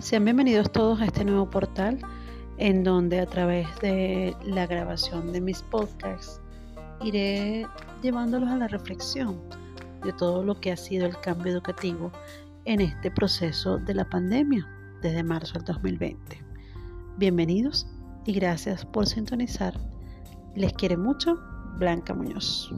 Sean bienvenidos todos a este nuevo portal en donde a través de la grabación de mis podcasts iré llevándolos a la reflexión de todo lo que ha sido el cambio educativo en este proceso de la pandemia desde marzo del 2020. Bienvenidos y gracias por sintonizar. Les quiere mucho Blanca Muñoz.